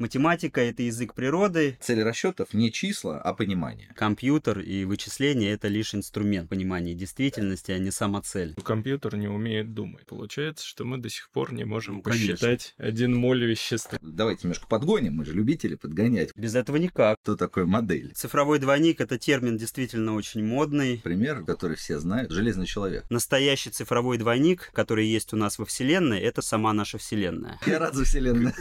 Математика — это язык природы. Цель расчетов не числа, а понимание. Компьютер и вычисление — это лишь инструмент понимания действительности, а не сама цель. Компьютер не умеет думать. Получается, что мы до сих пор не можем Ну, конечно. посчитать один моль вещества. Давайте немножко подгоним, мы же любители подгонять. Без этого никак. Что такое модель? Цифровой двойник — это термин действительно очень модный. Пример, который все знают, железный человек. Настоящий цифровой двойник, который есть у нас во Вселенной, это сама наша Вселенная. Я рад за вселенную.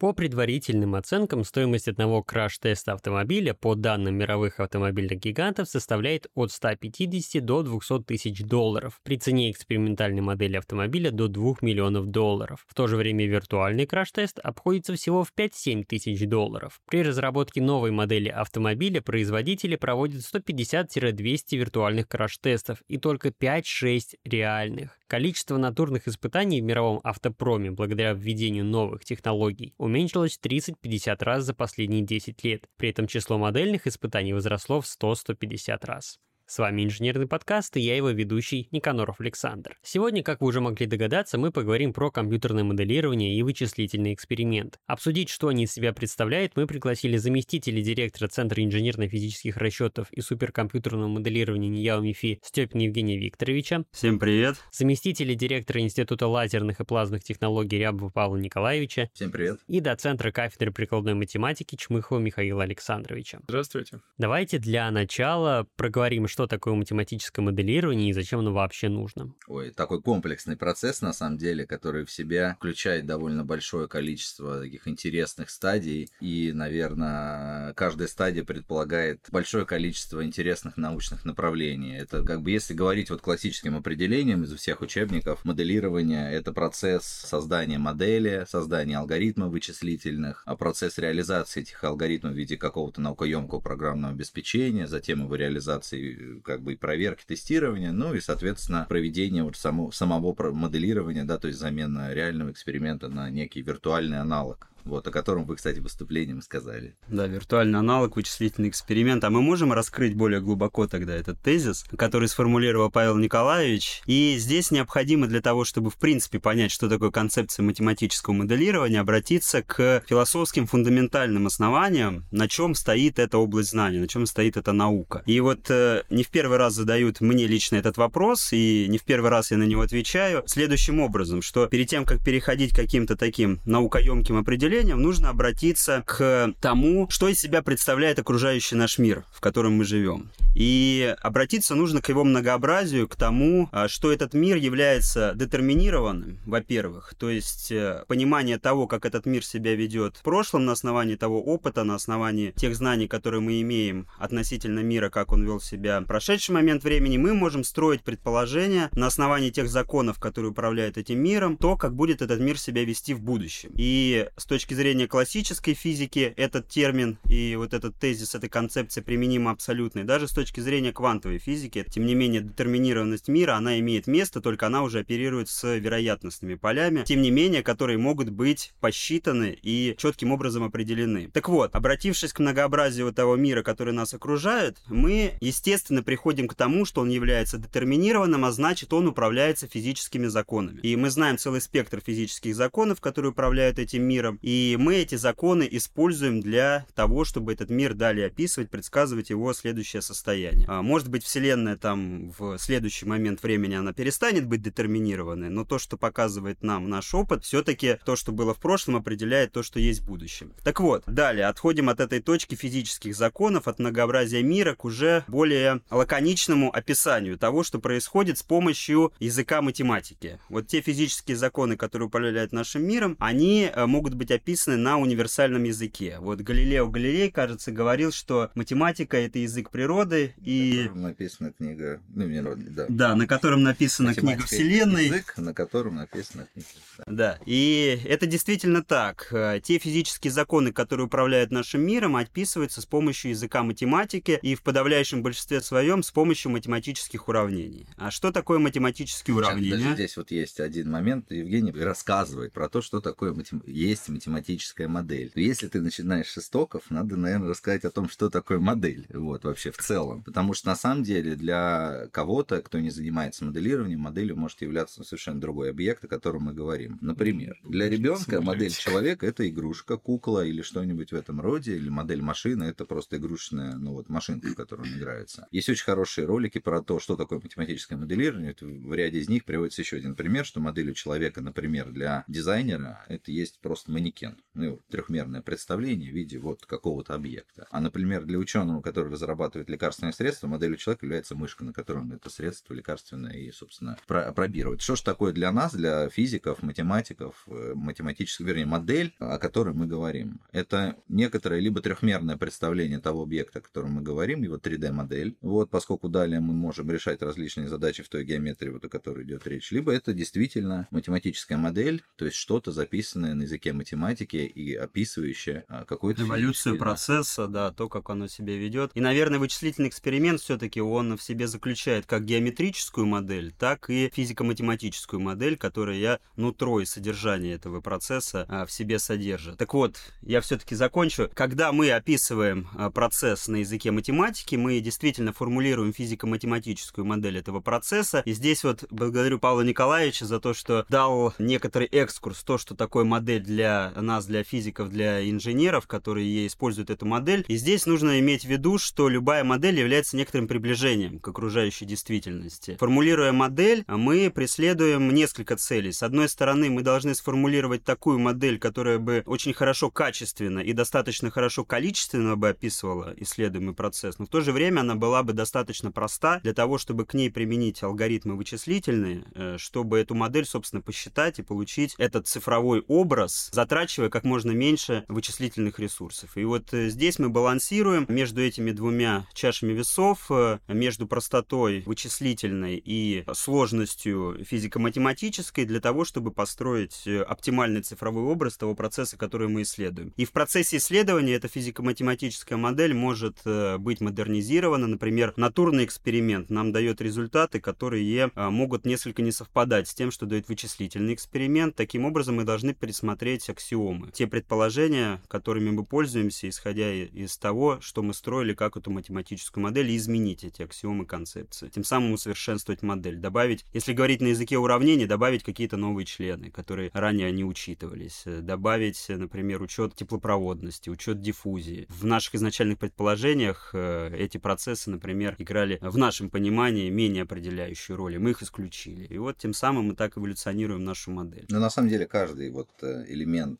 По предварительным оценкам, стоимость одного краш-теста автомобиля по данным мировых автомобильных гигантов составляет от 150 до 200 тысяч долларов, при цене экспериментальной модели автомобиля до 2 миллионов долларов. В то же время виртуальный краш-тест обходится всего в 5-7 тысяч долларов. При разработке новой модели автомобиля производители проводят 150-200 виртуальных краш-тестов и только 5-6 реальных. Количество натурных испытаний в мировом автопроме благодаря введению новых технологий уменьшилось в 30-50 раз за последние 10 лет. При этом число модельных испытаний возросло в 100-150 раз. С вами инженерный подкаст и я его ведущий Никаноров Александр. Сегодня, как вы уже могли догадаться, мы поговорим про компьютерное моделирование и вычислительный эксперимент. Обсудить, что они из себя представляют, мы пригласили заместителя директора Центра инженерно-физических расчетов и суперкомпьютерного моделирования НИЯО МИФИ Степина Евгения Викторовича, Всем привет. заместителя директора Института лазерных и плазменных технологий Рябова Павла Николаевича Всем привет. и доцентра кафедры прикладной математики Чмыхова Михаила Александровича. Здравствуйте. Давайте для начала проговорим, что такое математическое моделирование и зачем оно вообще нужно. Ой, такой комплексный процесс, на самом деле, который в себя включает довольно большое количество таких интересных стадий. И, наверное, каждая стадия предполагает большое количество интересных научных направлений. Это как бы, если говорить вот классическим определением из всех учебников, моделирование — это процесс создания модели, создания алгоритмов вычислительных, а процесс реализации этих алгоритмов в виде какого-то наукоемкого программного обеспечения, затем его реализации как бы и проверки, тестирования, ну и, соответственно, проведение вот само, самого моделирования, да, то есть замена реального эксперимента на некий виртуальный аналог. Вот, о котором вы, кстати, выступлением сказали. Да, виртуальный аналог, вычислительный эксперимент. А мы можем раскрыть более глубоко тогда этот тезис, который сформулировал Павел Николаевич. И здесь необходимо для того, чтобы в принципе понять, что такое концепция математического моделирования, обратиться к философским фундаментальным основаниям, на чем стоит эта область знаний, на чем стоит эта наука. И вот э, не в первый раз задают мне лично этот вопрос, и не в первый раз я на него отвечаю следующим образом, что перед тем, как переходить к каким-то таким наукоемким определениям, нужно обратиться к тому, что из себя представляет окружающий наш мир, в котором мы живем. И обратиться нужно к его многообразию, к тому, а, что этот мир является детерминированным, во-первых, то есть э, понимание того, как этот мир себя ведет в прошлом на основании того опыта, на основании тех знаний, которые мы имеем относительно мира, как он вел себя в прошедший момент времени, мы можем строить предположения на основании тех законов, которые управляют этим миром, то, как будет этот мир себя вести в будущем. И с точки зрения классической физики этот термин и вот этот тезис, эта концепция применима абсолютно. И даже с точки зрения квантовой физики, тем не менее, детерминированность мира, она имеет место, только она уже оперирует с вероятностными полями, тем не менее, которые могут быть посчитаны и четким образом определены. Так вот, обратившись к многообразию того мира, который нас окружает, мы, естественно, приходим к тому, что он является детерминированным, а значит, он управляется физическими законами. И мы знаем целый спектр физических законов, которые управляют этим миром, и мы эти законы используем для того, чтобы этот мир далее описывать, предсказывать его следующее состояние. А, Может быть, Вселенная там в следующий момент времени она перестанет быть детерминированной, но то, что показывает нам наш опыт, все-таки то, что было в прошлом, определяет то, что есть в будущем. Так вот, далее отходим от этой точки физических законов, от многообразия мира к уже более лаконичному описанию того, что происходит с помощью языка математики. Вот те физические законы, которые управляют нашим миром, они э, могут быть на универсальном языке. Вот Галилео Галилей, кажется, говорил, что математика — это язык природы, и... котором написана книга, ну, не, да. Да, на котором написана книга Математика Вселенной. Язык, на котором написана книга. да. Да, и это действительно так. Э, Те физические законы, которые управляют нашим миром, описываются с помощью языка математики и в подавляющем большинстве своем с помощью математических уравнений. А что такое математические уравнения? даже здесь вот есть один момент. Евгений рассказывает про то, что такое матем- есть математическая модель. Если ты начинаешь с истоков, надо, наверное, рассказать о том, что такое модель, вот, вообще в целом. Потому что, на самом деле, для кого-то, кто не занимается моделированием, моделью может являться совершенно другой объект, о котором мы говорим. Например, для ребенка модель человека — это игрушка, кукла или что-нибудь в этом роде, или модель машины — это просто игрушечная, ну вот, машинка, в которую он играется. Есть очень хорошие ролики про то, что такое математическое моделирование. В ряде из них приводится еще один пример, что модель у человека, например, для дизайнера, это есть просто манекен. Ну, трехмерное представление в виде вот какого-то объекта. А, например, для ученого, который разрабатывает лекарственное средство, моделью человека является мышка, на которой он это средство лекарственное и, собственно, пробирует. Что же такое для нас, для физиков, математиков, э, математических, вернее, модель, о которой мы говорим? Это некоторое либо трехмерное представление того объекта, о котором мы говорим, его 3D-модель. Вот, поскольку далее мы можем решать различные задачи в той геометрии, вот о которой идет речь. Либо это действительно математическая модель, то есть что-то записанное на языке математики и описывающее а, какой-то эволюцию процесса, да, то, как оно себя ведет. И, наверное, вычислительный эксперимент все-таки он в себе заключает как геометрическую модель, так и физико-математическую модель, которая я нутро и содержание этого процесса а, в себе содержит. Так вот, я все-таки закончу. Когда мы описываем а, процесс на языке математики, мы действительно формулируем физико-математическую модель этого процесса. И здесь вот благодарю Павла Николаевича за то, что дал некоторый экскурс, то, что такое модель для нас, для физиков, для инженеров, которые используют эту модель. И здесь нужно иметь в виду, что любая модель является некоторым приближением к окружающей действительности. Формулируя модель, мы преследуем несколько целей. С одной стороны, мы должны сформулировать такую модель, которая бы очень хорошо качественно и достаточно хорошо количественно бы описывала исследуемый процесс, но в то же время она была бы достаточно проста для того, чтобы к ней применить алгоритмы вычислительные, э, чтобы эту модель, собственно, посчитать и получить этот цифровой образ, затрачивая как можно меньше вычислительных ресурсов. И вот э, здесь мы балансируем между этими двумя чашами весов, э, между простотой вычислительной и сложностью физико-математической для того, чтобы построить оптимальный цифровой образ того процесса, который мы исследуем. И в процессе исследования эта физико-математическая модель может быть модернизирована. Например, натурный эксперимент нам дает результаты, которые могут несколько не совпадать с тем, что дает вычислительный эксперимент. Таким образом, мы должны пересмотреть аксиомы. Те предположения, которыми мы пользуемся, исходя из того, что мы строили, как эту математическую модель, и изменить эти аксиомы концепции. Тем самым усовершенствовать модель. Добавить, если говорить на языке уравнений, добавить какие-то новые члены, которые ранее не учитывались. Добавить, например, учет теплопроводности, учет диффузии. В наших изначальных предположениях э, эти процессы, например, играли в нашем понимании менее определяющую роль, и мы их исключили. И вот тем самым мы так эволюционируем нашу модель. Но на самом деле каждый вот э,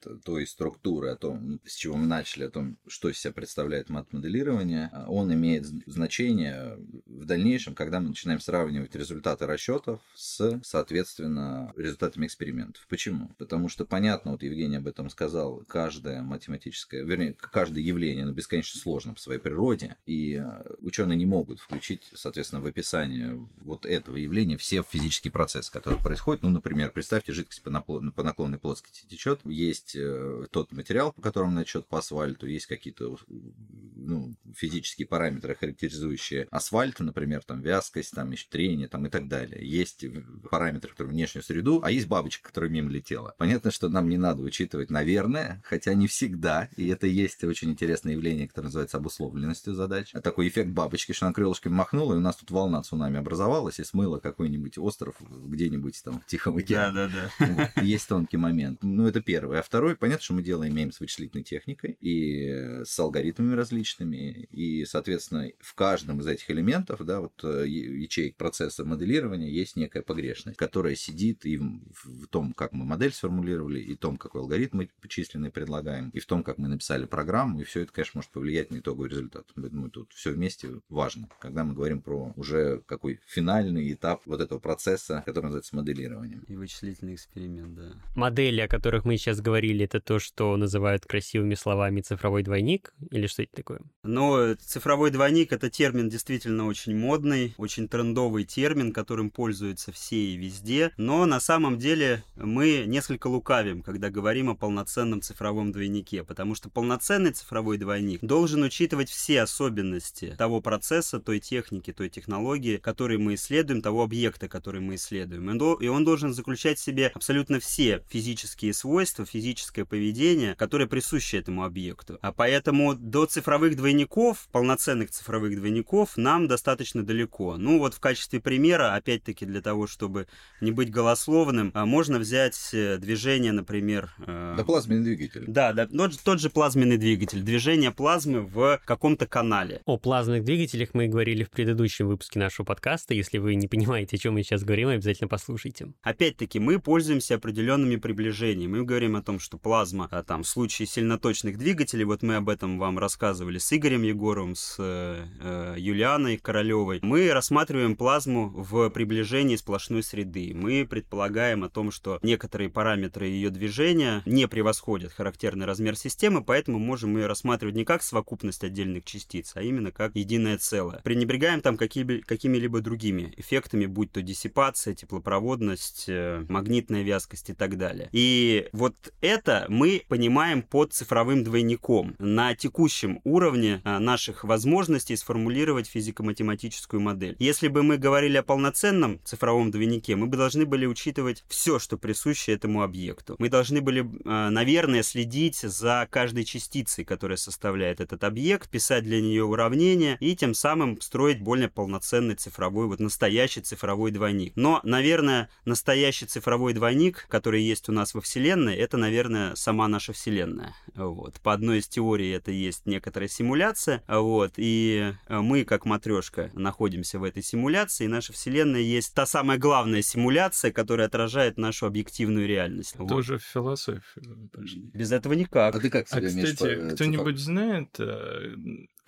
элемент той структуры, о том, с чего мы начали, о том, что из себя представляет мат-моделирование, э, он имеет значение в дальнейшем, когда мы начинаем сравнивать результаты расчетов с, соответственно, результатами экспериментов. Почему? Потому что понятно, вот Евгений об этом сказал, каждое математическое, вернее, каждое явление, оно бесконечно сложно по своей природе, и э, ученые не могут включить, соответственно, в описание вот этого явления все физические процессы, которые происходят. Ну, например, представьте, жидкость по наклонной плоскости течет, есть э, тот материал, по которому она течет по асфальту, есть какие-то ну, физические параметры, характеризующие асфальт, например, там вязкость, там еще трение, там и так далее. Есть параметры, которые внешнюю среду, а есть бабочка, которая мимо летела. Понятно, что нам не надо учитывать, наверное, хотя не всегда, и это есть очень интересное явление, которое называется обусловленностью задач. Такой эффект бабочки, что она крылышками махнула, и у нас тут волна цунами образовалась и смыла какой-нибудь остров где-нибудь там в Тихом океане. Да, да, да. Вот. Есть тонкий момент. Ну, это первое. А второй, понятно, что мы дело имеем с вычислительной техникой и с алгоритмами различными, и, соответственно, в каждом из этих элементов, да, вот э, ячеек процесса моделирования есть некая погрешность, которая сидит и в том, как мы модель сформулировали, и в том, какой алгоритм мы почисленный предлагаем, и в том, как мы написали программу, и все это, конечно, может повлиять на итоговый результат. Поэтому тут все вместе важно, когда мы говорим про уже какой финальный этап вот этого процесса, который называется моделированием. И вычислительный эксперимент, да. Модели, о которых мы сейчас говорили, это то, что называют красивыми словами цифровой двойник, или что это такое? Ну, цифровой двойник — это термин действительно очень модный, очень трендовый термин, которым пользуются все и везде. Но на самом деле мы несколько лукавим, когда говорим о полноценном цифровом двойнике, потому что полноценный цифровой двойник должен учитывать все особенности того процесса, той техники, той технологии, которые мы исследуем, того объекта, который мы исследуем. И он должен заключать в себе абсолютно все физические свойства, физическое поведение, которое присуще этому объекту. А поэтому до цифровых двойников, полноценных цифровых двойников, нам достаточно далеко. Ну вот в качестве примера, опять-таки для того, чтобы не быть голословным, а, можно взять э, движение, например... Э, да, плазменный двигатель. Да, да, тот, тот же плазменный двигатель. Движение плазмы в каком-то канале. О плазменных двигателях мы говорили в предыдущем выпуске нашего подкаста. Если вы не понимаете, о чем мы сейчас говорим, обязательно послушайте. Опять-таки, мы пользуемся определенными приближениями. Мы говорим о том, что плазма, а, там, в случае сильноточных двигателей, вот мы об этом вам рассказывали с Игорем Егоровым, с э, э Юлианой Королевой, мы рассматриваем плазму в приближении сплошной среды. Мы предполагаем о том, что некоторые параметры ее движения не превосходят характерный размер системы, поэтому можем ее рассматривать не как совокупность отдельных частиц, а именно как единое целое. Пренебрегаем там какими- какими-либо другими эффектами, будь то диссипация, теплопроводность, э, магнитная вязкость и так далее. И вот это мы понимаем под цифровым двойником. На текущем уровне а, наших возможностей сформулировать физико-математическую модель. Если бы мы говорили о полноценном цифровом двойнике, мы бы должны были учитывать все, что присуще этому объекту. Мы должны были, а, наверное, следить за каждой частицей, которая составляет этот объект, писать для нее уравнения и тем самым строить более полноценный цифровой, вот настоящий цифровой двойник. Но, наверное, настоящий цифровой двойник, который есть у нас во Вселенной, это, наверное, сама наша Вселенная. Вот. По одной из теорий это есть некоторая симуляция, вот, и мы, как матрешка, находимся в этой симуляции, и наша Вселенная есть та самая главная симуляция, которая отражает нашу объективную реальность. Тоже вот. философия. Без этого никак. А ты как А, кстати, кто-нибудь знает, э,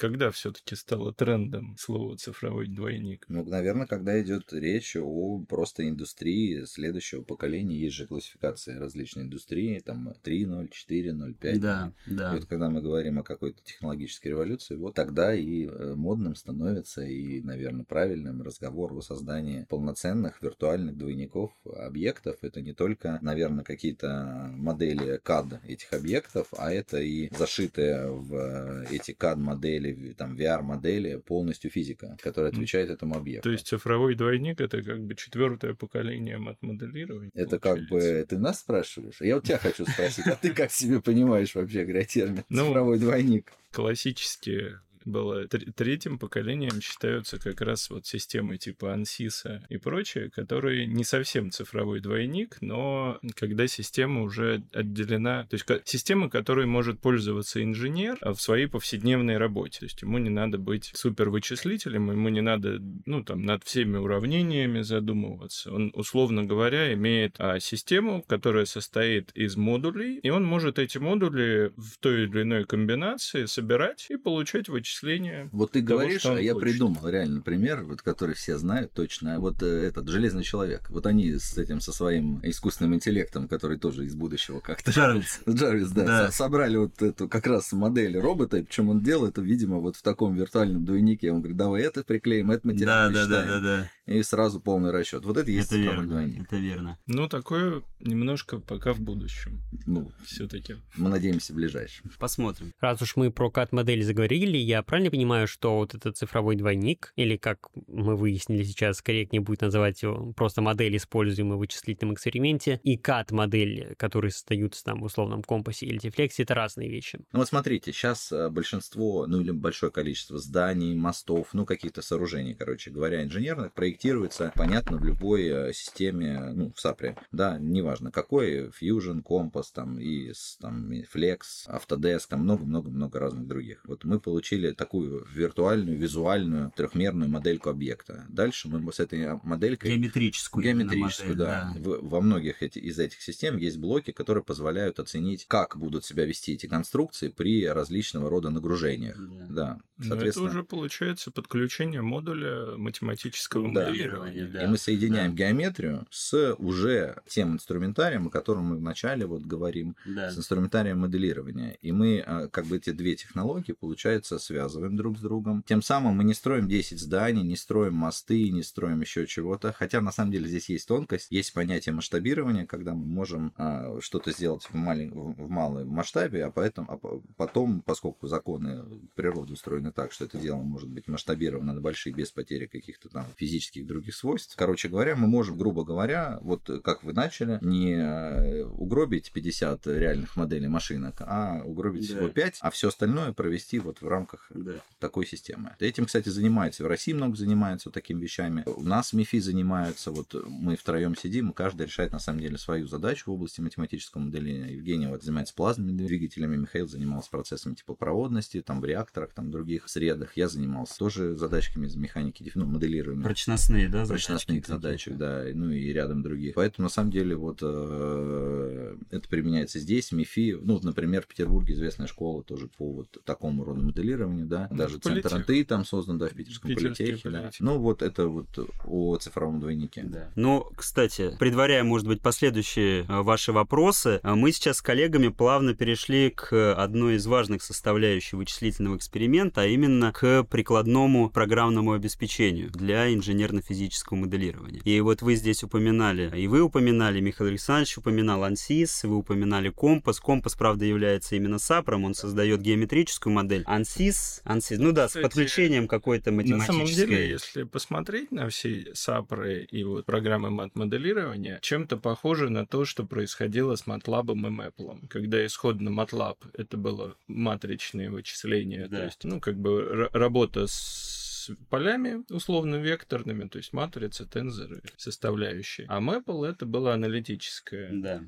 когда все-таки стало трендом слово цифровой двойник? Ну, наверное, когда идет речь о просто индустрии следующего поколения. Есть же классификация различной индустрии, там 3.0, 4.0, 5. Да, да. И вот когда мы говорим о какой-то технологической революции, вот тогда и э, модным становится, и, наверное, правильным разговор о создании полноценных виртуальных двойников объектов. Это не только, наверное, какие-то модели CAD этих объектов, а это и зашитые в э, эти CAD-модели там VR-модели полностью физика, которая отвечает этому объекту. То есть цифровой двойник это как бы четвертое поколение мат-моделирования. Это получается. как бы ты нас спрашиваешь? Я вот тебя хочу спросить, а ты как себе понимаешь вообще, говоря, термин ну, цифровой двойник? Классические было третьим поколением считаются как раз вот системы типа ANSYS и прочее, которые не совсем цифровой двойник, но когда система уже отделена, то есть система, которой может пользоваться инженер в своей повседневной работе. То есть ему не надо быть супер вычислителем, ему не надо, ну, там, над всеми уравнениями задумываться. Он, условно говоря, имеет а, систему, которая состоит из модулей, и он может эти модули в той или иной комбинации собирать и получать вычисления вычисления. Вот ты того, говоришь, а я хочет. придумал реально пример, вот, который все знают точно. Вот э, этот Железный Человек. Вот они с этим, со своим искусственным интеллектом, который тоже из будущего как-то... Джарвис. Джарвис, да, да. Собрали вот эту как раз модель робота, и причем он делал это, видимо, вот в таком виртуальном двойнике. Он говорит, давай это приклеим, это материал да, да, да, да, да и сразу полный расчет. Вот это есть это верно, Это верно. Ну, такое немножко пока в будущем. Ну, все-таки. Мы надеемся в ближайшем. Посмотрим. Раз уж мы про CAD-модель заговорили, я правильно понимаю, что вот этот цифровой двойник, или как мы выяснили сейчас, корректнее будет называть его просто модель, используемая в вычислительном эксперименте, и CAD-модель, которые создаются там в условном компасе или дефлексе, это разные вещи. Ну вот смотрите, сейчас э, большинство, ну или большое количество зданий, мостов, ну каких-то сооружений, короче говоря, инженерных проектируется, понятно, в любой э, системе, ну, в SAP, да, неважно какой, Fusion, Compass, там, и там, Flex, Autodesk, там много-много-много разных других. Вот мы получили такую виртуальную, визуальную, трехмерную модельку объекта. Дальше мы с этой моделькой... Геометрическую. Геометрическую, модель, да. да. В, во многих эти, из этих систем есть блоки, которые позволяют оценить, как будут себя вести эти конструкции при различного рода нагружениях. Да. да. Соответственно... Но это уже получается подключение модуля математического да моделирования. Да. И мы соединяем да. геометрию с уже тем инструментарием, о котором мы вначале вот говорим, да. с инструментарием моделирования. И мы а, как бы эти две технологии, получается, связываем. Связываем друг с другом. Тем самым мы не строим 10 зданий, не строим мосты, не строим еще чего-то. Хотя на самом деле здесь есть тонкость, есть понятие масштабирования, когда мы можем а, что-то сделать в, малень... в малом масштабе, а, поэтому, а потом, поскольку законы природы устроены так, что это дело может быть масштабировано на большие без потери каких-то там физических других свойств. Короче говоря, мы можем, грубо говоря, вот как вы начали, не э, угробить 50 реальных моделей машинок, а угробить да. всего 5, а все остальное провести вот в рамках да. такой системы. Этим, кстати, занимается в России много занимается вот такими вещами. У нас МИФИ занимаются, вот мы втроем сидим, и каждый решает на самом деле свою задачу в области математического моделирования. Евгений вот занимается плазменными двигателями, Михаил занимался процессами теплопроводности, там в реакторах, там в других средах. Я занимался тоже задачками из механики, ну, моделирования. Прочностные, да, задачи? Прочностных задач, да, ну и рядом других. Поэтому, на самом деле, вот э, это применяется здесь, МИФИ, ну, например, в Петербурге известная школа тоже по вот такому роду моделированию, да, ну, даже Политех. центр НТИ там создан, да, в Питерском Питерский политехе, да. Ну, вот это вот о цифровом двойнике. Да. Ну, кстати, предваряя, может быть, последующие э, ваши вопросы, э, мы сейчас с коллегами плавно перешли к одной из важных составляющих вычислительного эксперимента, а именно к прикладному программному обеспечению для инженерно-физического моделирования. И вот вы здесь упоминали, и вы упоминали, Михаил Александрович упоминал ANSYS, вы упоминали компас. Компас, правда, является именно САПРом, он создает геометрическую модель. ANSYS, ANSYS ну да, Кстати, с подключением какой-то математической... На самом деле, если посмотреть на все САПРы и вот программы мат-моделирования, чем-то похоже на то, что происходило с MATLAB и Maple. Когда исходно MATLAB это было матричные вычисления, да. то есть, ну, как бы работа с полями условно-векторными, то есть матрицы, тензоры, составляющие. А Maple это была аналитическая да.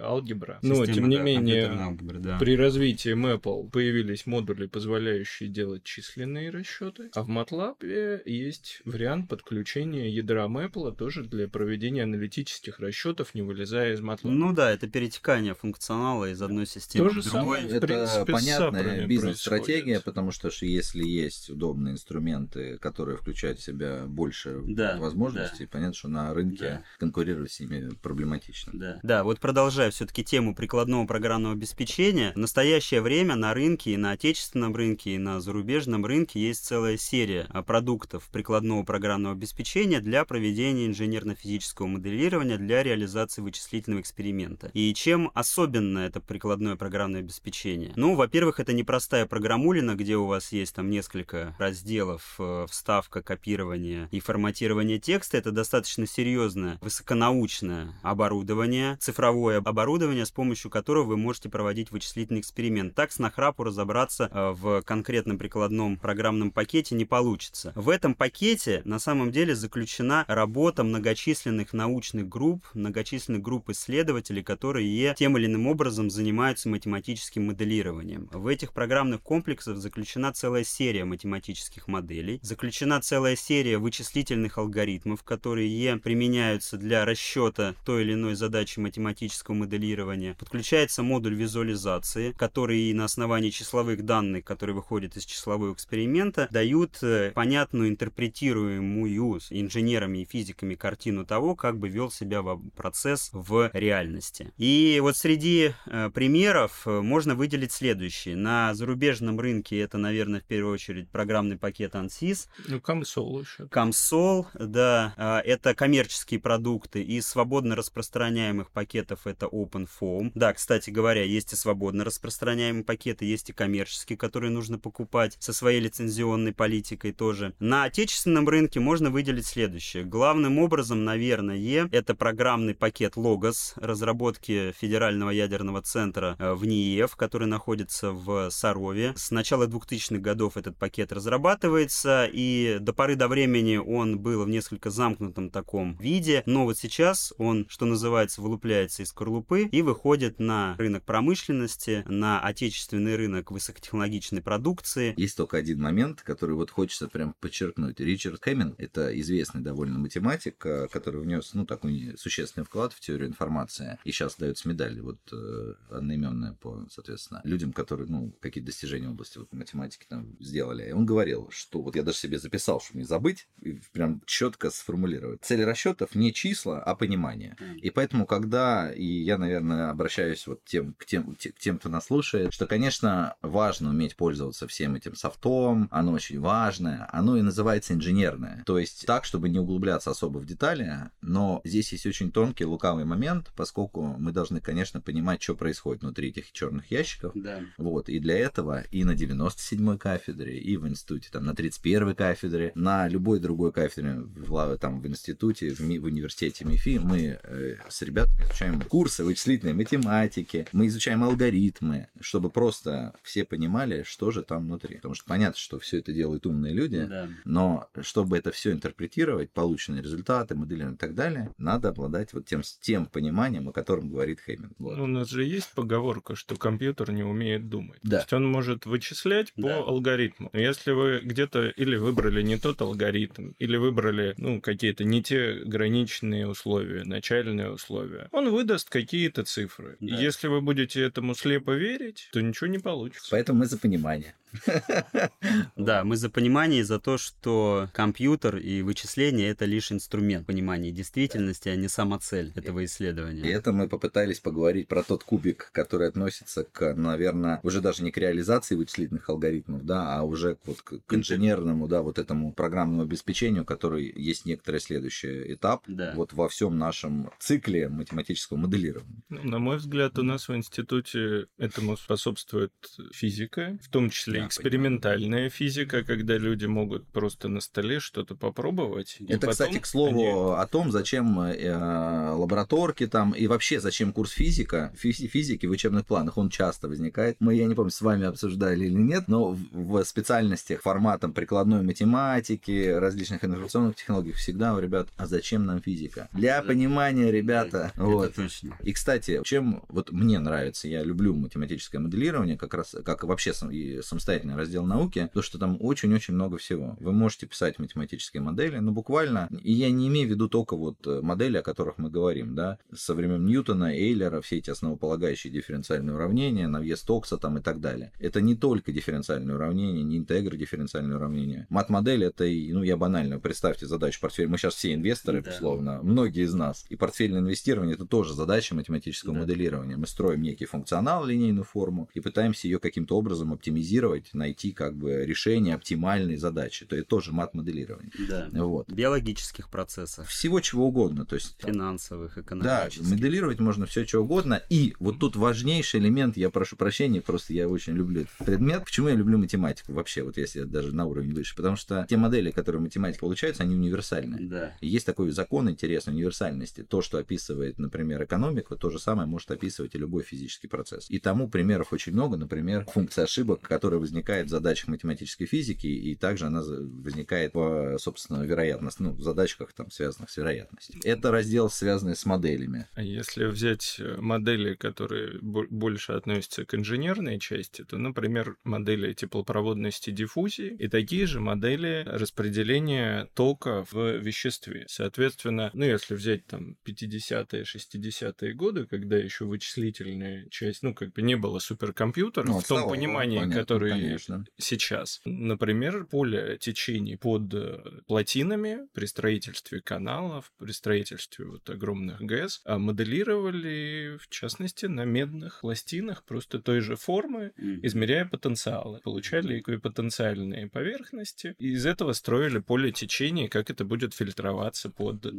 алгебра. Система, Но, тем не да, менее, алгебра, да. при развитии Maple появились модули, позволяющие делать численные расчеты, а в MATLAB есть вариант подключения ядра Maple тоже для проведения аналитических расчетов, не вылезая из MATLAB. Ну да, это перетекание функционала из одной системы То же самое, это принципе, понятная бизнес-стратегия, потому что если есть удобный инструмент инструменты, которые включают в себя больше да, возможностей, да. понятно, что на рынке да. конкурировать с ними проблематично. Да, да вот продолжая все-таки тему прикладного программного обеспечения, в настоящее время на рынке и на отечественном рынке, и на зарубежном рынке есть целая серия а, продуктов прикладного программного обеспечения для проведения инженерно-физического моделирования для реализации вычислительного эксперимента. И чем особенно это прикладное программное обеспечение? Ну, во-первых, это непростая программулина, где у вас есть там несколько разделов вставка, копирование и форматирование текста, это достаточно серьезное, высоконаучное оборудование, цифровое оборудование, с помощью которого вы можете проводить вычислительный эксперимент. Так с нахрапу разобраться э, в конкретном прикладном программном пакете не получится. В этом пакете на самом деле заключена работа многочисленных научных групп, многочисленных групп исследователей, которые тем или иным образом занимаются математическим моделированием. В этих программных комплексах заключена целая серия математических моделей, моделей. Заключена целая серия вычислительных алгоритмов, которые применяются для расчета той или иной задачи математического моделирования. Подключается модуль визуализации, который на основании числовых данных, которые выходят из числового эксперимента, дают э, понятную, интерпретируемую инженерами и физиками картину того, как бы вел себя процесс в реальности. И вот среди э, примеров э, можно выделить следующие. На зарубежном рынке это, наверное, в первую очередь программный пакет ANSYS, СИС. Ну, Комсол еще. Комсол, да, а, это коммерческие продукты. Из свободно распространяемых пакетов это OpenFOAM. Да, кстати говоря, есть и свободно распространяемые пакеты, есть и коммерческие, которые нужно покупать со своей лицензионной политикой тоже. На отечественном рынке можно выделить следующее. Главным образом, наверное, это программный пакет Logos разработки Федерального ядерного центра э, в НИЕФ, который находится в Сарове. С начала 2000-х годов этот пакет разрабатывается меняется, и до поры до времени он был в несколько замкнутом таком виде, но вот сейчас он, что называется, вылупляется из скорлупы и выходит на рынок промышленности, на отечественный рынок высокотехнологичной продукции. Есть только один момент, который вот хочется прям подчеркнуть. Ричард Хэммин, это известный довольно математик, э, который внес, ну, такой существенный вклад в теорию информации, и сейчас дается медаль, вот, э, одноименная по, соответственно, людям, которые, ну, какие-то достижения в области вот, математики там сделали. И он говорил, что вот я даже себе записал, чтобы не забыть, и прям четко сформулировать. Цель расчетов не числа, а понимание. И поэтому, когда, и я, наверное, обращаюсь вот тем, к, тем, к тем, кто нас слушает, что, конечно, важно уметь пользоваться всем этим софтом, оно очень важное, оно и называется инженерное. То есть так, чтобы не углубляться особо в детали, но здесь есть очень тонкий лукавый момент, поскольку мы должны, конечно, понимать, что происходит внутри этих черных ящиков. Да. Вот, и для этого и на 97-й кафедре, и в институте, там, на 31-й кафедре, на любой другой кафедре, в, там, в институте, в, ми, в университете МИФИ, мы э, с ребятами изучаем курсы вычислительной математики, мы изучаем алгоритмы, чтобы просто все понимали, что же там внутри. Потому что понятно, что все это делают умные люди, Да. но чтобы это все интерпретировать, полученные результаты, моделирование и так далее, надо обладать вот тем, тем пониманием, о котором говорит Хейминг. Вот. Ну, у нас же есть поговорка, что компьютер не умеет думать. Да. То есть он может вычислять по Да. алгоритму. Но если вы где-то или выбрали не тот алгоритм, или выбрали ну, какие-то не те граничные условия, начальные условия, он выдаст какие-то цифры. Да. если вы будете этому слепо верить, то ничего не получится. Поэтому мы за понимание. Да, мы за понимание и за то, что компьютер и вычисление это лишь инструмент понимания действительности, а не сама цель этого И исследования. это мы попытались поговорить про тот кубик, который относится к, наверное, уже даже не к реализации вычислительных алгоритмов, да, а уже к, вот, к к инженерному, да, вот этому программному обеспечению, который есть некоторый следующий этап Да. вот во всем нашем цикле математического моделирования. Ну, на мой взгляд, у нас в институте этому способствует физика, в том числе Да, экспериментальная физика, когда люди могут просто на столе что-то попробовать. Это, потом кстати, к слову о том, зачем э, лабораторки там и вообще зачем курс физика, физи- физики в учебных планах, он часто возникает. Мы, я не помню, с вами обсуждали или нет, но в, в специальностях форматом прикладной математики, различных информационных технологий всегда у ребят, а зачем нам физика? Для понимания, ребята. Это вот. точно. И, кстати, чем вот мне нравится, я люблю математическое моделирование, как раз, как вообще сам- и самостоятельный раздел науки, то, что там очень-очень много всего. Вы можете писать математические модели, ну, буквально, и я не имею в виду только вот э, модели, о которых мы говорим, да, со времен Ньютона, Эйлера, все эти основополагающие дифференциальные уравнения, Навье-Стокса там и так далее. Это не только дифференциальные уравнения, не интегры дифференциальные уравнения. Мат-модель это, ну, я банально, представьте задачу портфеля. Мы сейчас все инвесторы, Да. условно, многие из нас. И портфельное инвестирование это тоже задача математического Да. моделирования. Мы строим некий функционал, линейную форму, и пытаемся ее каким-то образом оптимизировать, найти как бы решение оптимальной задачи. То это тоже мат-моделирование. Да. Вот. Биологических процессов, Всего чего угодно. То есть финансовых, да, экономических. моделировать можно все что угодно. И вот тут важнейший элемент, я прошу прощения, просто я очень люблю этот предмет. Почему я люблю математику вообще, вот если даже на уровень выше? Потому что те модели, которые математика получаются, они универсальны. Да. И Есть такой закон интересный универсальности. То, что описывает, например, экономика, то же самое может описывать и любой физический процесс. И тому примеров очень много. Например, функция ошибок, которая возникает в задачах математической физики, и также она возникает по, собственно, вероятности, ну, в задачках, там, связанных с вероятностью. Это раздел, связанный с моделями. А если взять э, модели, которые бо- больше относятся к инженерной части, то, например, модели теплопроводности диффузии и такие же модели распределения тока в веществе. Соответственно, ну, если взять там 50-е, 60-е годы, когда еще вычислительная часть, ну, как бы не было суперкомпьютеров Ну, в том понимании, понятно, который конечно. сейчас. Например, поле течений под э, плотинами при строительстве каналов, при строительстве вот огромных ГЭС а моделировали, в частности, на медных пластинах просто той же формы, измеряя потенциалы. Получали эквипотенциальные поверхности, и из этого строили поле течения, как это будет фильтроваться под Да.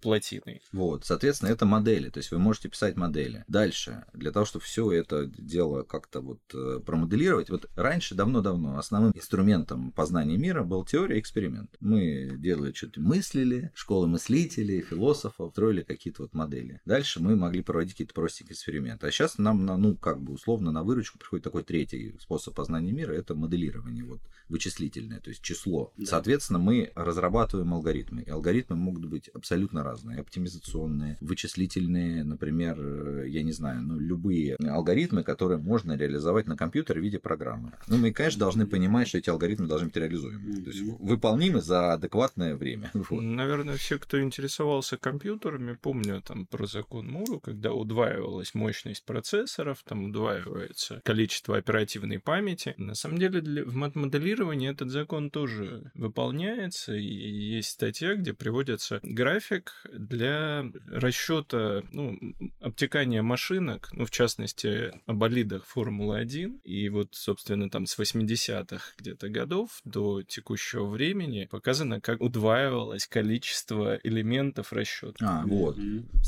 плотиной. Вот, соответственно, это модели, то есть вы можете писать модели. Дальше, для того, чтобы все это дело как-то вот э, промоделировать, вот раньше, давно-давно, основным инструментом познания мира был теория и эксперимент. Мы делали что-то, мыслили, школы мыслителей, философов, строили какие-то вот модели. Дальше мы могли проводить какие-то простенькие эксперименты. А сейчас нам, на, ну, как бы условно на выручку приходит такой третий способ познания мира, это моделирование, вот, вычислительное, то есть число. Да. Соответственно, мы разрабатываем алгоритмы. И алгоритмы могут быть абсолютно разные. Оптимизационные, вычислительные, например, э, я не знаю, ну, любые алгоритмы, которые можно реализовать на компьютере в виде программы. Ну, мы, конечно, должны понимать, что эти алгоритмы должны быть реализуемы. То есть выполнимы за адекватное время. Вот. Наверное, все, кто интересовался компьютерами, помнят там про закон Муру, когда удваивалась мощность процессоров, там удваивается количество оперативной памяти. На самом деле для, в моделировании этот закон тоже выполняется, и есть статья, где приводится график для расчета ну, обтекания машинок, ну, в частности, о болидах Формулы-1. И вот, собственно, там с 80-х где-то годов до текущего времени показано, как удваивалось количество элементов расчета. А, вот.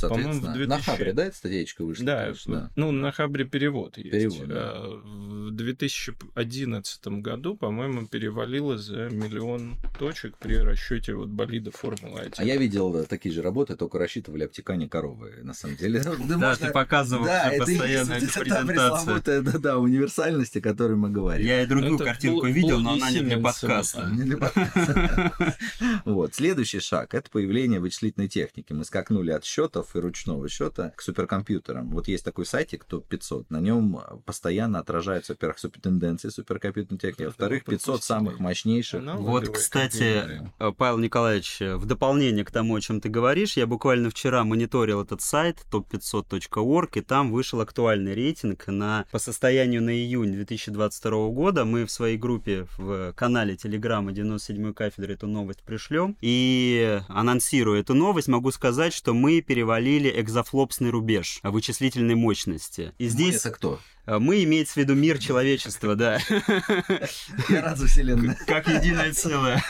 По-моему, в 2000... На Хабре, да, эта статейка вышла? Да, конечно, да. ну, на Хабре перевод есть. Перевод, да. А В 2011 году, по-моему, перевалило за миллион точек при расчете вот болида Формулы-1. А я видел да, такие же работы, только рассчитывали обтекание коровы, на самом деле. Да, ты показывал Да, всё это постоянно есть эту презентацию. пресловутая, да, да, универсальность, о которой мы говорим. Я и другую Это картинку был- видел, но она не для подкаста. Не для подкаста. Вот. Следующий шаг – это появление вычислительной техники. Мы скакнули от счетов и ручного счета к суперкомпьютерам. Вот есть такой сайтик ТОП-500. На нем постоянно отражаются, во-первых, супертенденции суперкомпьютерной техники, а во-вторых, 500 самых мощнейших. Вот, кстати, э, Павел Николаевич, э, в дополнение к тому, о чем ты говоришь, я буквально вчера мониторил этот сайт top500.org, и там вышел актуальный рейтинг на, по состоянию на июнь 2022 года. Мы в своей группе в канале Телеграма 97 кафедры эту новость пришлем. И анонсируя эту новость, могу сказать, что мы перевалили экзофлопсный рубеж вычислительной мощности. И Мы здесь это кто? Э, мы имеется в виду мир человечества, да. Я рад за вселенную. Как единое целое.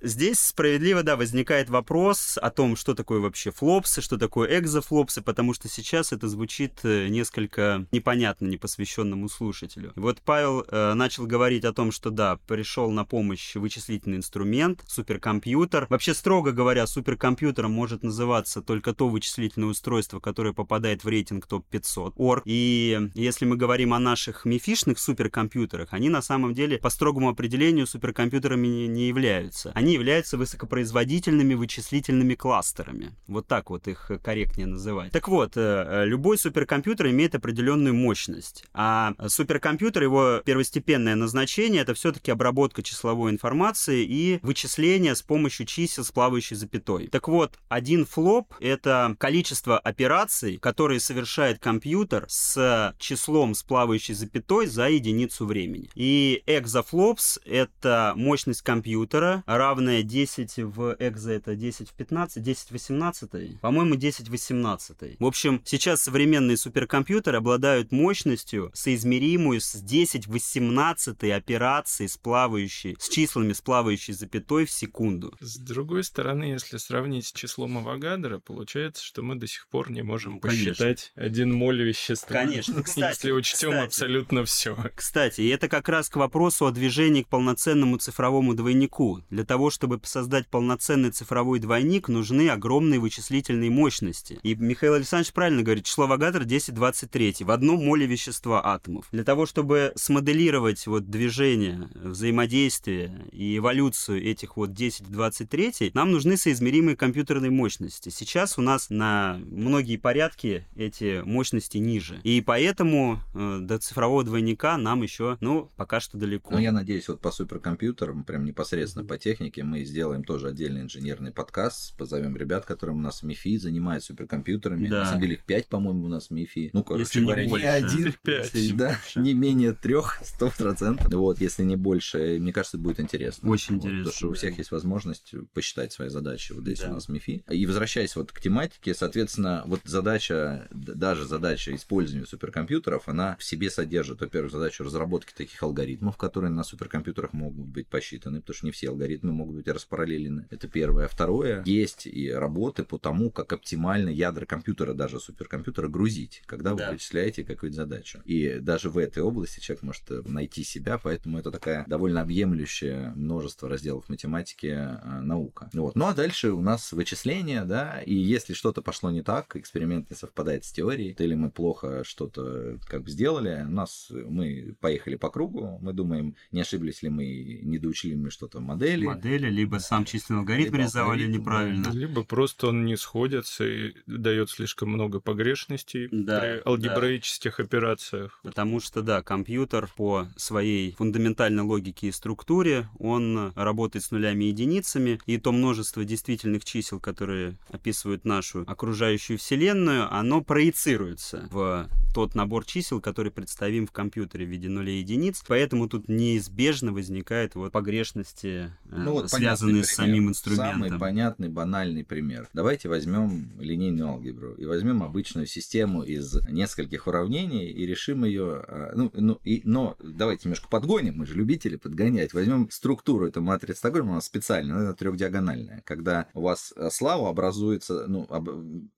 Здесь справедливо, да, возникает вопрос о том, что такое вообще флопсы, что такое экзофлопсы, потому что сейчас это звучит э, несколько непонятно непосвященному слушателю. Вот Павел э, начал говорить о том, что да, пришел на помощь вычислительный инструмент, суперкомпьютер. Вообще, строго говоря, суперкомпьютером может называться только то вычислительное устройство, которое попадает в рейтинг топ-500 орг. И если мы говорим о наших мифишных суперкомпьютерах, они на самом деле по строгому определению суперкомпьютерами не, не являются. Они являются высокопроизводительными вычислительными кластерами. Вот так вот их корректнее называть. Так вот, э, э, любой суперкомпьютер имеет определенную мощность. А суперкомпьютер, его первостепенное назначение, это все-таки обработка числовой информации и вычисление с помощью чисел с плавающей запятой. Так вот, один флоп — это количество операций, которые совершает компьютер с числом с плавающей запятой за единицу времени. И экзофлопс — это мощность компьютера, равная 10 в экзо, это 10 в 15, 10 в 18, по-моему, 10 в 18. В общем, сейчас современные суперкомпьютеры обладают мощностью, соизмеримую с 10 в 18 операций с плавающей, с числами с плавающей запятой в секунду. С другой стороны, если сравнить с числом Авогадро, получается, что мы до сих пор не можем Ну, конечно. посчитать один моль вещества. Конечно, кстати, Если учтем кстати. абсолютно все. Кстати, и это как раз к вопросу о движении к полноценному цифровому двойнику. Для того, чтобы создать полноценный цифровой двойник, нужны огромные вычислительные мощности. И Михаил Александрович правильно говорит, число Авогадро 1023 в одном моле вещества атомов. Для того, чтобы смоделировать вот движение, взаимодействие и эволюцию этих вот 10-23, нам нужны соизмеримые компьютерные мощности. Сейчас у нас на многие порядки эти мощности ниже. И поэтому э, до цифрового двойника нам еще, ну, пока что далеко. Но я надеюсь, вот по суперкомпьютерам, прям непосредственно по технике, мы сделаем тоже отдельный инженерный подкаст, позовем ребят, которые у нас в МИФИ занимаются суперкомпьютерами. Да. На самом деле их пять, по-моему, у нас в МИФИ. Ну, короче Если не говоря, не больше. один, Их пять. если- да, не менее трех, сто процентов. Вот, если не больше, мне кажется, это будет интересно. Очень Вот, интересно, Потому что у да. всех есть возможность посчитать свои задачи вот здесь Да. у нас в МИФИ. И возвращаясь вот к тематике, соответственно, вот задача, даже задача использования суперкомпьютеров, она в себе содержит, во-первых, задачу разработки таких алгоритмов, которые на суперкомпьютерах могут быть посчитаны, потому что не все алгоритмы могут быть распараллелены. Это первое. А второе, есть и работы по тому, как оптимально ядра компьютера, даже суперкомпьютера, грузить, когда вы Да. вычисляете какую-то задачу. И даже в этой области человек может э, найти себя, поэтому это такая довольно объемлющее множество разделов математики э, наука. Вот. Ну а дальше у нас вычисления, да, и если что-то пошло не так, эксперимент не совпадает с теорией, или мы плохо что-то как бы сделали, нас мы поехали по кругу, мы думаем, не ошиблись ли мы, не доучили мы что-то в модели. Модели, либо сам численный алгоритм Либо рисовали алгоритм, неправильно. Либо просто он не сходится и дает слишком много погрешностей Да, при алгебраических операциях. Потому что, да, компьютер по своей фундаментальной логике и структуре, он работает с нулями и единицами, и то множество действительных чисел, которые описывают нашу окружающую Вселенную, оно проецируется в тот набор чисел, который представим в компьютере в виде нулей и единиц, поэтому тут неизбежно возникает вот погрешности, э, Ну вот связанные с самим Самый инструментом. понятный, банальный пример. Давайте возьмем линейную алгебру и возьмем обычную систему из нескольких уравнений и решим ее. Ну, ну, и, но давайте немножко подгоним, мы же любители подгонять. Возьмем структуру этой матрицы Стокгольма, она специальная, она трехдиагональная. Когда у вас э, слава образуется, ну, об-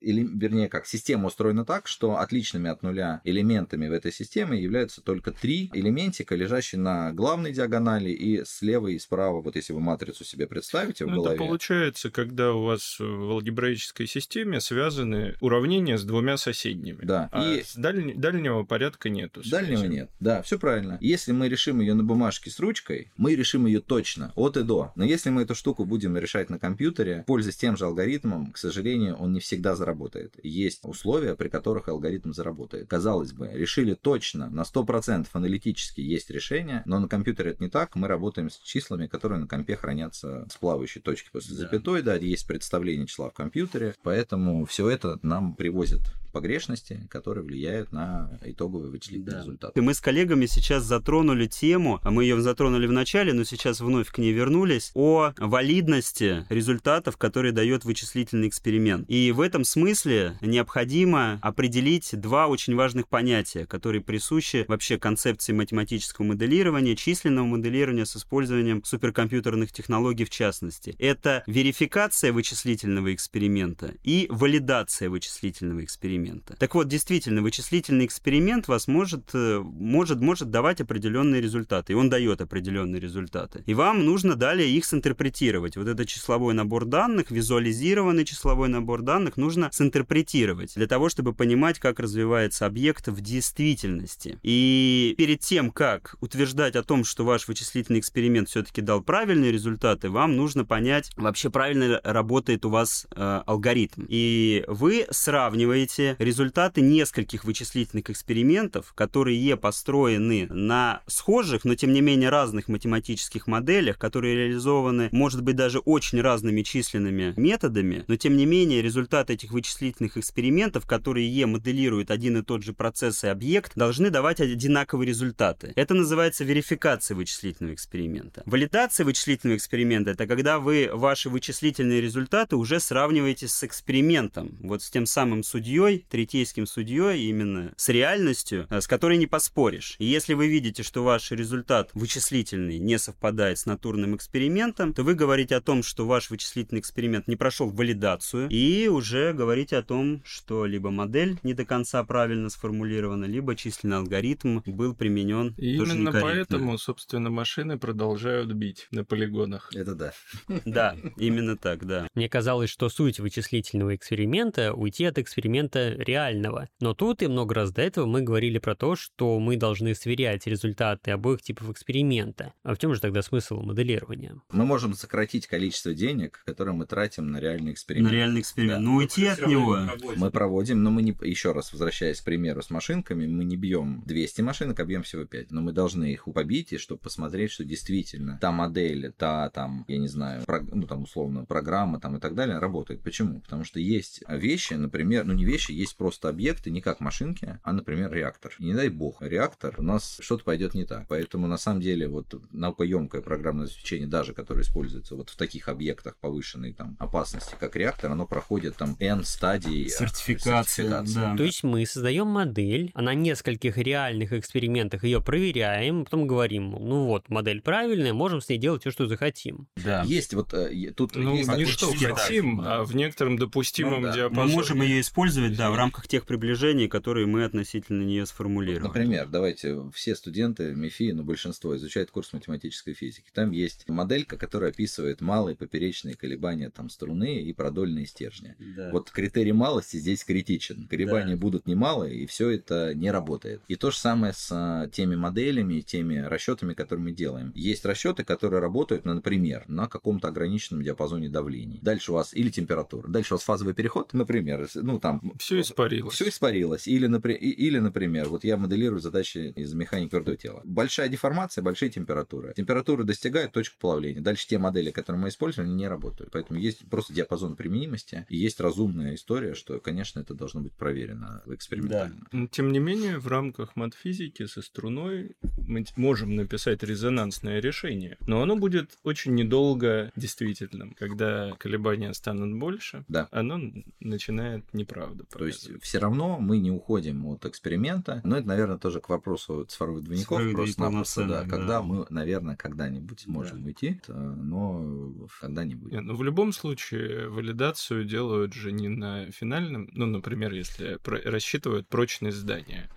или, вернее, как система устроена так, что отличными от нуля элементами в этой системе являются только три элементика, лежащие на главной диагонали и слева и справа, вот если вы матрицу себе представите в Ну, голове. это получается, когда у вас в алгебраической системе связаны уравнения с двумя соседними. Да, А и- с дальни- дальнего порядка нету. Дальнего нет. Да, все правильно. Если мы решим ее на бумажке с ручкой, мы решим ее точно, от и до. Но если мы эту штуку будем решать на компьютере, пользуясь тем же алгоритмом, к сожалению, он не всегда заработает. Есть условия, при которых алгоритм заработает. Казалось бы, решили точно, на 100% аналитически есть решение, но на компьютере это не так. Мы работаем с числами, которые на компе хранятся с плавающей точки после Да. запятой, да, есть представление числа в компьютере, поэтому все это нам привозит погрешности, которые влияют на итоговый вычислительный Да. результат. И мы с коллегами сейчас затронули тему, а мы ее затронули в начале, но сейчас вновь к ней вернулись, о валидности результатов, которые дает вычислительный эксперимент. И в этом смысле необходимо определить два очень важных понятия, которые присущи вообще концепции математического моделирования, численного моделирования с использованием суперкомпьютерных технологий в частности. Это верификация вычислительного эксперимента и валидация вычислительного эксперимента. Так вот, действительно, вычислительный эксперимент вас может, э, может, может давать определенные результаты, и он дает определенные результаты. И вам нужно далее их синтерпретировать. Вот этот числовой набор данных, визуализированный числовой набор данных нужно синтерпретировать для того, чтобы понимать, как развивается объект в действительности. И перед тем, как утверждать о том, что ваш вычислительный эксперимент все-таки дал правильные результаты, вам нужно понять, вообще правильно работает у вас э, алгоритм. И вы сравниваете результаты нескольких вычислительных экспериментов, которые построены на схожих, но тем не менее разных математических моделях, которые реализованы, может быть, даже очень разными численными методами, но тем не менее результаты этих вычислительных экспериментов, которые моделируют один и тот же процесс и объект, должны давать одинаковые результаты. Это называется верификация вычислительного эксперимента. Валидация вычислительного эксперимента — это когда вы ваши вычислительные результаты уже сравниваете с экспериментом, вот с тем самым судьей, третейским судьей, именно с реальностью, э, с которой не поспоришь. И если вы видите, что ваш результат вычислительный не совпадает с натурным экспериментом, то вы говорите о том, что ваш вычислительный эксперимент не прошел валидацию, и уже говорите о том, что либо модель не до конца правильно сформулирована, либо численный алгоритм был применен И тоже именно поэтому, собственно, машины продолжают бить на полигонах. Это да. Да, именно так, да. Мне казалось, что суть вычислительного эксперимента — уйти от эксперимента реального. Но тут и много раз до этого мы говорили про то, что мы должны сверять результаты обоих типов эксперимента. А в чем же тогда смысл моделирования? Мы можем сократить количество денег, которые мы тратим на реальный На эксперимент. реальный эксперимент. Да. Ну, уйти от него. Мы проводим, но мы не, еще раз возвращаясь к примеру с машинками, мы не бьем 200 машинок, а бьем всего 5. Но мы должны их побить, и чтобы посмотреть, что действительно та модель, та там, я не знаю, про- ну там условно программа там и так далее работает. Почему? Потому что есть вещи, например, ну не вещи, есть просто объекты, не как машинки, а, например, реактор. И не дай бог, реактор, у нас что-то пойдет не так. Поэтому на самом деле вот наукоемкое программное обеспечение, даже которое используется вот в таких объектах повышенной там опасности, как реактор, оно проходит там N стадий э, Сертификация, да. То есть мы создаем модель, а на нескольких реальных экспериментах ее проверяем, потом говорим, ну вот, модель правильная, можем с ней делать все, что захотим. Да. Есть вот э, тут Ну, есть не что хотим, да. а в некотором допустимом Ну да. Мы Мы диапазоне. можем ее использовать, Да, в рамках тех приближений, которые мы относительно нее сформулировали. Например, давайте, все студенты МИФИ, ну, большинство, изучают курс математической физики. Там есть моделька, которая описывает малые поперечные колебания там струны и продольные стержни. Да. Вот критерий малости здесь критичен. Колебания Да. будут немалые, и все это не работает. И то же самое с а, теми моделями, теми расчетами, которые мы делаем. Есть расчеты, которые работают, ну, например, на каком-то ограниченном диапазоне давлений. Дальше у вас или температура, дальше у вас фазовый переход, например, ну там Все испарилось. все испарилось. Или, напри- или, например, вот я моделирую задачи из механики твердого тела. Большая деформация, большие температуры. Температуры достигают точку плавления. Дальше те модели, которые мы используем, они не работают. Поэтому есть просто диапазон применимости. И есть разумная история, что, конечно, это должно быть проверено экспериментально. Но, Тем не менее, в рамках матфизики со струной мы можем написать резонансное решение, но оно будет очень недолго действительным. Когда колебания станут больше, Да. оно начинает неправду То есть все равно мы не уходим от эксперимента. Но это, наверное, тоже к вопросу цифровых двойников. Цифровых Просто-напросто, да. да. Когда мы, наверное, когда-нибудь можем Да. уйти, то- но когда-нибудь. Не, ну, в любом случае, валидацию делают же не на финальном, ну, например, если рассчитывают прочность здания.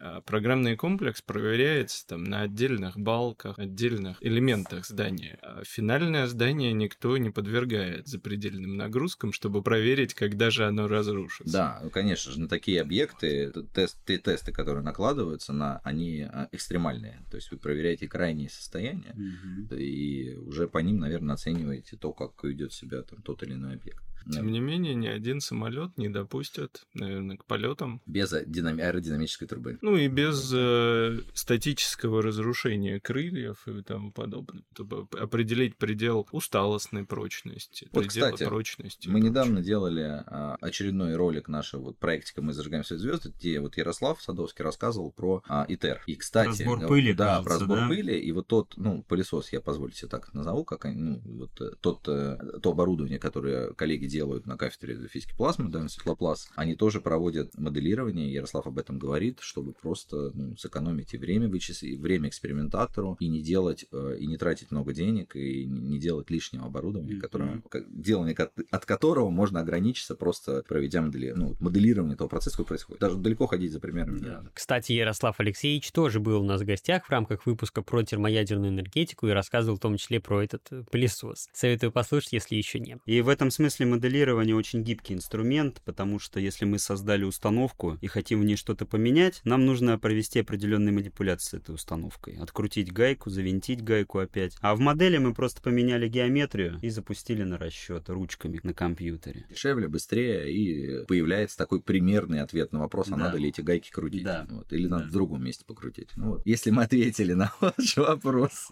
А Программный комплекс проверяется там на отдельных балках, отдельных элементах здания. А финальное здание никто не подвергает запредельным нагрузкам, чтобы проверить, когда же оно разрушится. Да, ну, конечно же, на такие объекты тест, те тесты, которые накладываются, на, они а, экстремальные. То есть вы проверяете крайние состояния, Мгм. и уже по ним, наверное, оцениваете то, как ведет себя там тот или иной объект. Тем не менее, ни один самолет не допустят, наверное, к полетам. Без динами- аэродинамической трубы. Ну и без э, статического разрушения крыльев и тому подобное, чтобы определить предел усталостной прочности, Вот, предел кстати, прочности. Мы прочее. недавно делали а, очередной ролик нашего вот проектика «Мы зажигаем свои звезды», где вот Ярослав Садовский рассказывал про а, ИТЕР. И, кстати... Разбор э, пыли, Да, кажется, про сбор да? пыли. И вот тот, ну, пылесос, я позвольте себе так назову, как они, ну, вот э, тот, э, то оборудование, которое коллеги делают на кафедре физики плазмы, да, Светлоплаз, они тоже проводят моделирование, Ярослав об этом говорит, чтобы просто ну, сэкономить и время вычислить, время экспериментатору, и не делать, э, и не тратить много денег, и не делать лишнего оборудования, Мгм. которое, делание от которого можно ограничиться, просто проведя модели, ну, моделирование того процесса, который происходит. Даже далеко ходить за примерами не Да. надо. Кстати, Ярослав Алексеевич тоже был у нас в гостях в рамках выпуска про термоядерную энергетику и рассказывал в том числе про этот э, пылесос. Советую послушать, если еще не. И в этом смысле моделирование очень гибкий инструмент, потому что если мы создали установку и хотим в ней что-то поменять, нам нужно провести определенные манипуляции с этой установкой. Открутить гайку, завинтить гайку опять. А в модели мы просто поменяли геометрию и запустили на расчет ручками на компьютере. Дешевле, быстрее, и появляется такой примерный ответ на вопрос, а Да. надо ли эти гайки крутить. Да. Вот, или надо Да. в другом месте покрутить. Ну, вот. Если мы ответили на ваш вопрос.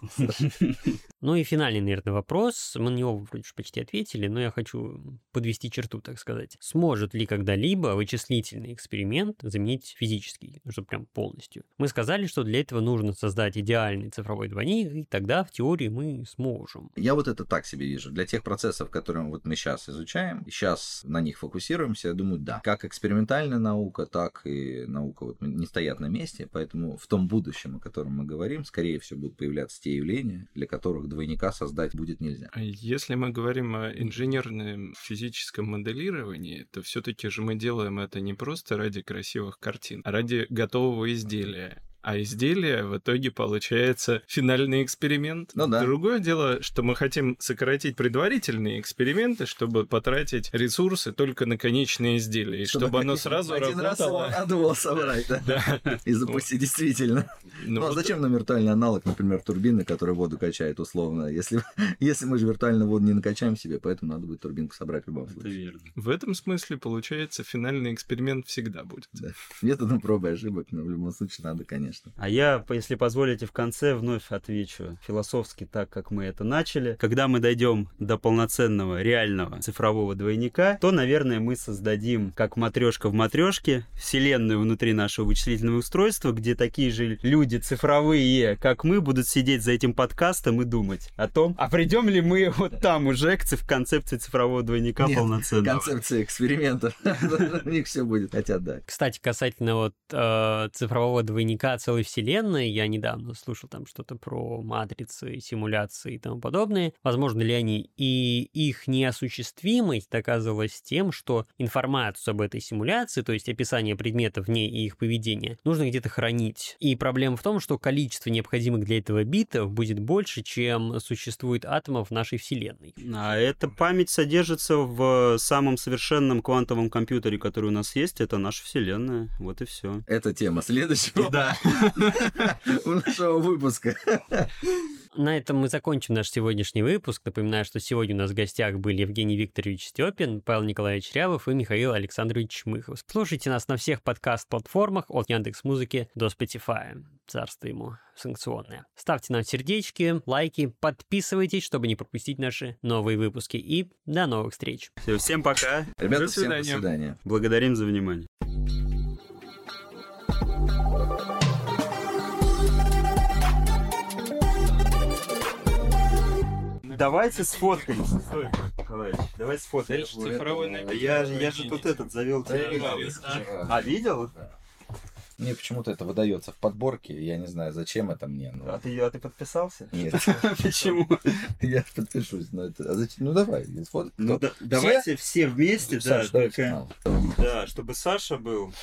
Ну и финальный, наверное, вопрос. Мы на него почти ответили, но я хочу подвести черту, так сказать. Сможет ли когда-либо вычислительный эксперимент заменить физический? Ну, чтобы прям полностью. Мы сказали, что для этого нужно создать идеальный цифровой двойник, и тогда в теории мы сможем. Я вот это так себе вижу. Для тех процессов, которые вот мы сейчас изучаем, сейчас на них фокусируемся, я думаю, да. Как экспериментальная наука, так и наука вот не стоят на месте, поэтому в том будущем, о котором мы говорим, скорее всего, будут появляться те явления, для которых двойника создать будет нельзя. А Если мы говорим о инженерном физическом моделировании, то все-таки же мы делаем это не просто ради красивых картин, а ради готового изделия. А изделие в итоге получается финальный эксперимент. Ну да. Другое дело, что мы хотим сократить предварительные эксперименты, чтобы потратить ресурсы только на конечное изделие, и чтобы, оно сразу один раз работало. надо собрать, да? Да. И запустить действительно. Ну, Ну, а зачем нам виртуальный аналог, например, турбины, которая воду качает условно? Если, если мы же виртуальную воду не накачаем себе, поэтому надо будет турбинку собрать в любом случае. верно. В этом смысле, получается, финальный эксперимент всегда будет. Да. Методом пробы и ошибок, но в любом случае надо, конечно. А я, если позволите, в конце вновь отвечу философски так, как мы это начали. Когда мы дойдем до полноценного реального цифрового двойника, то, наверное, мы создадим, как матрешка в матрешке, вселенную внутри нашего вычислительного устройства, где такие же люди цифровые, как мы, будут сидеть за этим подкастом и думать о том, а придем ли мы вот там уже к циф- концепции цифрового двойника Нет, полноценного. Концепция экспериментов. У них все будет. Хотя да. Кстати, касательно вот э, цифрового двойника чудеса целой вселенной, я недавно слушал там что-то про матрицы, симуляции и тому подобное, возможно ли они, и их неосуществимость доказывалась тем, что информацию об этой симуляции, то есть описание предметов в ней и их поведения, нужно где-то хранить. И проблема в том, что количество необходимых для этого битов будет больше, чем существует атомов в нашей вселенной. А эта память содержится в самом совершенном квантовом компьютере, который у нас есть, это наша вселенная. Вот и все. Это тема следующего. Да. У нашего выпуска. На этом мы закончим наш сегодняшний выпуск. Напоминаю, что сегодня у нас в гостях были Евгений Викторович Степин, Павел Николаевич Рявов и Михаил Александрович Чмыхов. Слушайте нас на всех подкаст-платформах от Яндекс Музыки до Spotify. Царство ему санкционное. Ставьте нам сердечки, лайки, подписывайтесь, чтобы не пропустить наши новые выпуски. И до новых встреч. Все, всем пока. Ребята, До всем до свидания. свидания. Благодарим за внимание. Давайте сфоткаемся. Стой, Николаевич, давай сфоткаемся. Я, же- я же тут этот завел телеграм. А, видел? Мне почему-то это выдается в подборке, я не знаю, зачем это мне. но- А ты, а ты подписался? Нет, Почему? я подпишусь, но это... а зачем? Ну давай, сфоткай. Ну да- давайте все вместе, да, только- да, чтобы Саша был,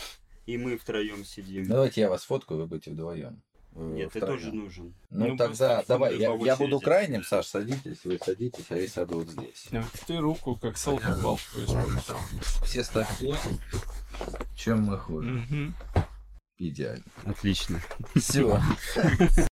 и мы втроем сидим. Давайте я вас фоткаю, вы будете вдвоем. Вы Нет, ты тоже нужен. Ну, Ну, тогда давай, я, я буду крайним, Саш, садитесь, вы садитесь, а я сяду вот здесь. Ты руку как используешь. Все ставьте. Чем мы хуже? Мгм. Идеально. Отлично. Все.